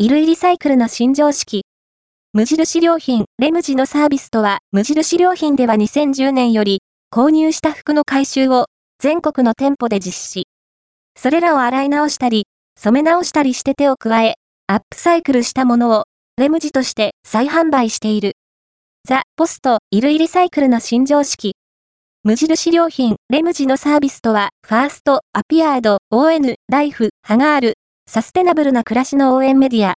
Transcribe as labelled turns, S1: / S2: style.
S1: 衣類リサイクルの新常識。無印良品、レムジのサービスとは、無印良品では2010年より、購入した服の回収を全国の店舗で実施。それらを洗い直したり、染め直したりして手を加え、アップサイクルしたものを、レムジとして再販売している。ザ・ポスト、衣類リサイクルの新常識。無印良品、レムジのサービスとは、ファースト、アピアード、ON、ライフ、ハガール、サステナブルな暮らしの応援メディア、